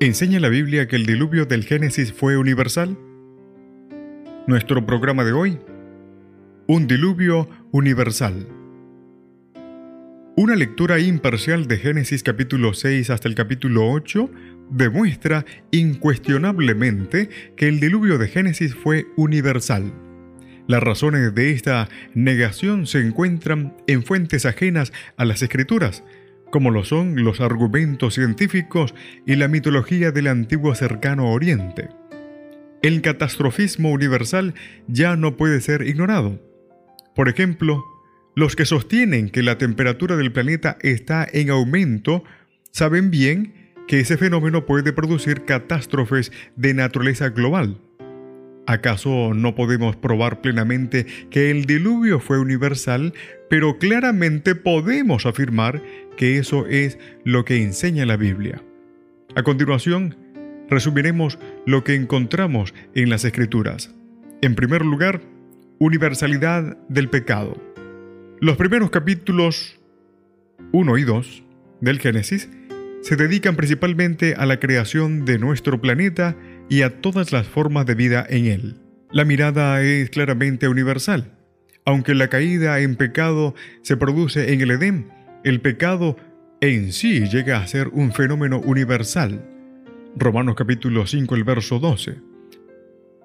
¿Enseña la Biblia que el diluvio del Génesis fue universal? Nuestro programa de hoy. Un diluvio universal. Una lectura imparcial de Génesis capítulo 6 hasta el capítulo 8 demuestra incuestionablemente que el diluvio de Génesis fue universal. Las razones de esta negación se encuentran en fuentes ajenas a las escrituras, como lo son los argumentos científicos y la mitología del antiguo cercano Oriente. El catastrofismo universal ya no puede ser ignorado. Por ejemplo, los que sostienen que la temperatura del planeta está en aumento saben bien que ese fenómeno puede producir catástrofes de naturaleza global. ¿Acaso no podemos probar plenamente que el diluvio fue universal, pero claramente podemos afirmar que eso es lo que enseña la Biblia? A continuación, resumiremos lo que encontramos en las Escrituras. En primer lugar, universalidad del pecado. Los primeros capítulos 1 y 2 del Génesis se dedican principalmente a la creación de nuestro planeta y a todas las formas de vida en él. La mirada es claramente universal. Aunque la caída en pecado se produce en el Edén, el pecado en sí llega a ser un fenómeno universal. Romanos capítulo 5, el verso 12.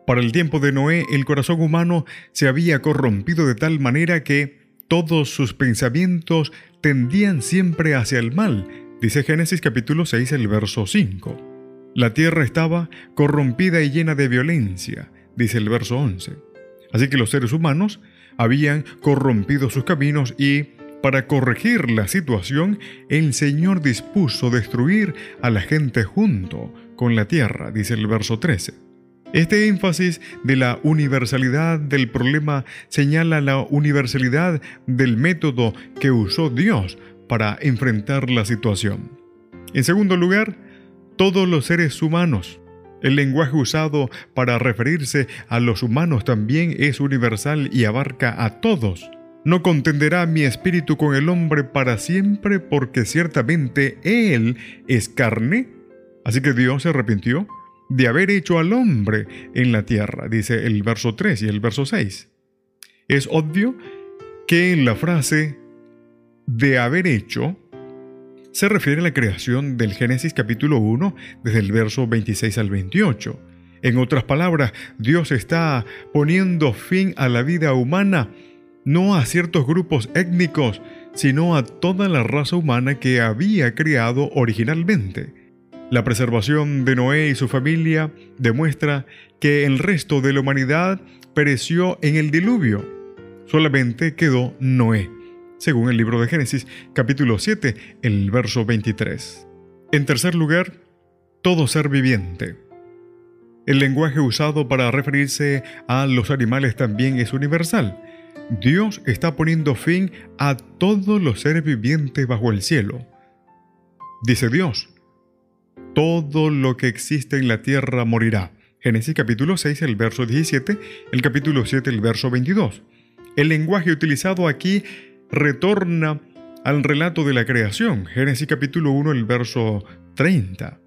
Para el tiempo de Noé, el corazón humano se había corrompido de tal manera que todos sus pensamientos tendían siempre hacia el mal, dice Génesis capítulo 6, el verso 5. La tierra estaba corrompida y llena de violencia, dice el verso 11. Así que los seres humanos habían corrompido sus caminos y, para corregir la situación, el Señor dispuso destruir a la gente junto con la tierra, dice el verso 13. Este énfasis de la universalidad del problema señala la universalidad del método que usó Dios para enfrentar la situación. En segundo lugar, todos los seres humanos. El lenguaje usado para referirse a los humanos también es universal y abarca a todos. No contenderá mi espíritu con el hombre para siempre porque ciertamente él es carne. Así que Dios se arrepintió de haber hecho al hombre en la tierra, dice el verso 3 y el verso 6. Es obvio que en la frase de haber hecho se refiere a la creación del Génesis capítulo 1 desde el verso 26 al 28. En otras palabras, Dios está poniendo fin a la vida humana, no a ciertos grupos étnicos, sino a toda la raza humana que había creado originalmente. La preservación de Noé y su familia demuestra que el resto de la humanidad pereció en el diluvio. Solamente quedó Noé según el libro de Génesis capítulo 7, el verso 23. En tercer lugar, todo ser viviente. El lenguaje usado para referirse a los animales también es universal. Dios está poniendo fin a todos los seres vivientes bajo el cielo. Dice Dios, todo lo que existe en la tierra morirá. Génesis capítulo 6, el verso 17, el capítulo 7, el verso 22. El lenguaje utilizado aquí retorna al relato de la creación, Génesis capítulo 1, el verso 30.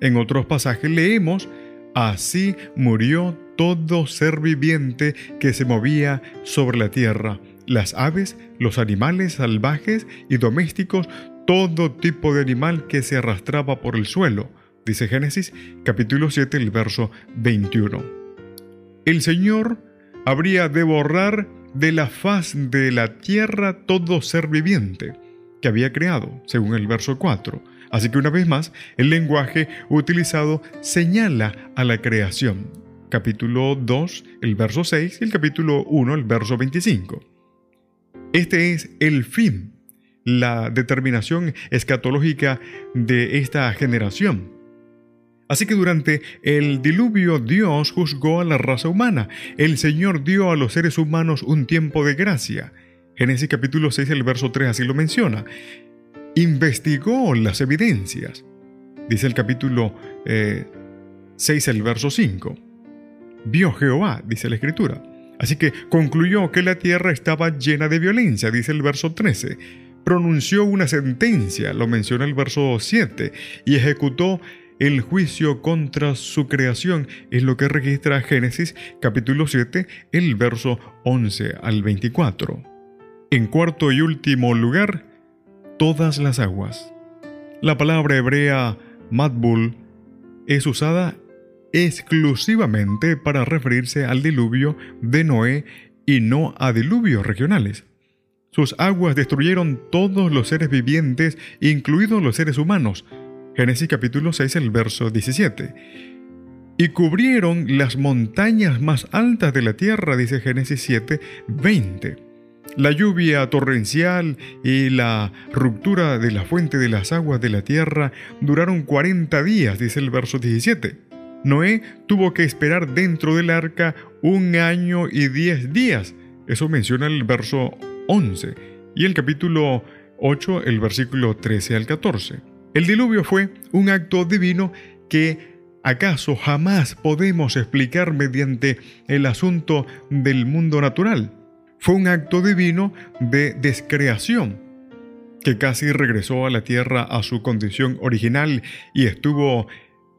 En otros pasajes leemos, Así murió todo ser viviente que se movía sobre la tierra, las aves, los animales salvajes y domésticos, todo tipo de animal que se arrastraba por el suelo, dice Génesis capítulo 7, el verso 21. El Señor habría de borrar de la faz de la tierra todo ser viviente que había creado, según el verso 4. Así que una vez más, el lenguaje utilizado señala a la creación. Capítulo 2, el verso 6 y el capítulo 1, el verso 25. Este es el fin la determinación escatológica de esta generación. Así que durante el diluvio Dios juzgó a la raza humana. El Señor dio a los seres humanos un tiempo de gracia. Génesis capítulo 6, el verso 3 así lo menciona. Investigó las evidencias. Dice el capítulo 6, eh, el verso 5. Vio Jehová, dice la escritura. Así que concluyó que la tierra estaba llena de violencia, dice el verso 13. Pronunció una sentencia, lo menciona el verso 7, y ejecutó el juicio contra su creación, es lo que registra Génesis capítulo 7, el verso 11 al 24. En cuarto y último lugar, todas las aguas. La palabra hebrea matbul es usada exclusivamente para referirse al diluvio de Noé y no a diluvios regionales. Sus aguas destruyeron todos los seres vivientes, incluidos los seres humanos. Génesis capítulo 6, el verso 17. Y cubrieron las montañas más altas de la tierra, dice Génesis 7, 20. La lluvia torrencial y la ruptura de la fuente de las aguas de la tierra duraron 40 días, dice el verso 17. Noé tuvo que esperar dentro del arca un año y diez días. Eso menciona el verso 11 y el capítulo 8, el versículo 13 al 14. El diluvio fue un acto divino que acaso jamás podemos explicar mediante el asunto del mundo natural. Fue un acto divino de descreación que casi regresó a la tierra a su condición original y estuvo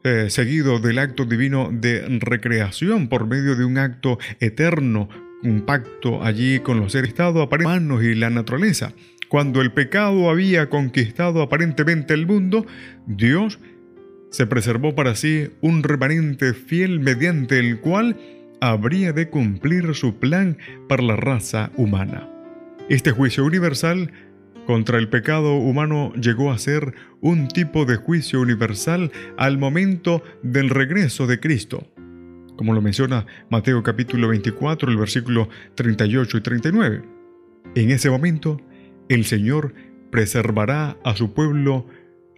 eh, seguido del acto divino de recreación por medio de un acto eterno, un pacto allí con los seres estados humanos y la naturaleza. Cuando el pecado había conquistado aparentemente el mundo, Dios se preservó para sí un remanente fiel mediante el cual habría de cumplir su plan para la raza humana. Este juicio universal contra el pecado humano llegó a ser un tipo de juicio universal al momento del regreso de Cristo, como lo menciona Mateo capítulo 24, el versículo 38 y 39. En ese momento, el Señor preservará a su pueblo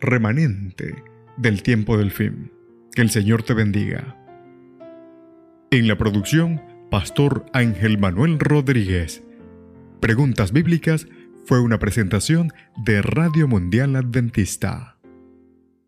remanente del tiempo del fin. Que el Señor te bendiga. En la producción, Pastor Ángel Manuel Rodríguez. Preguntas bíblicas fue una presentación de Radio Mundial Adventista.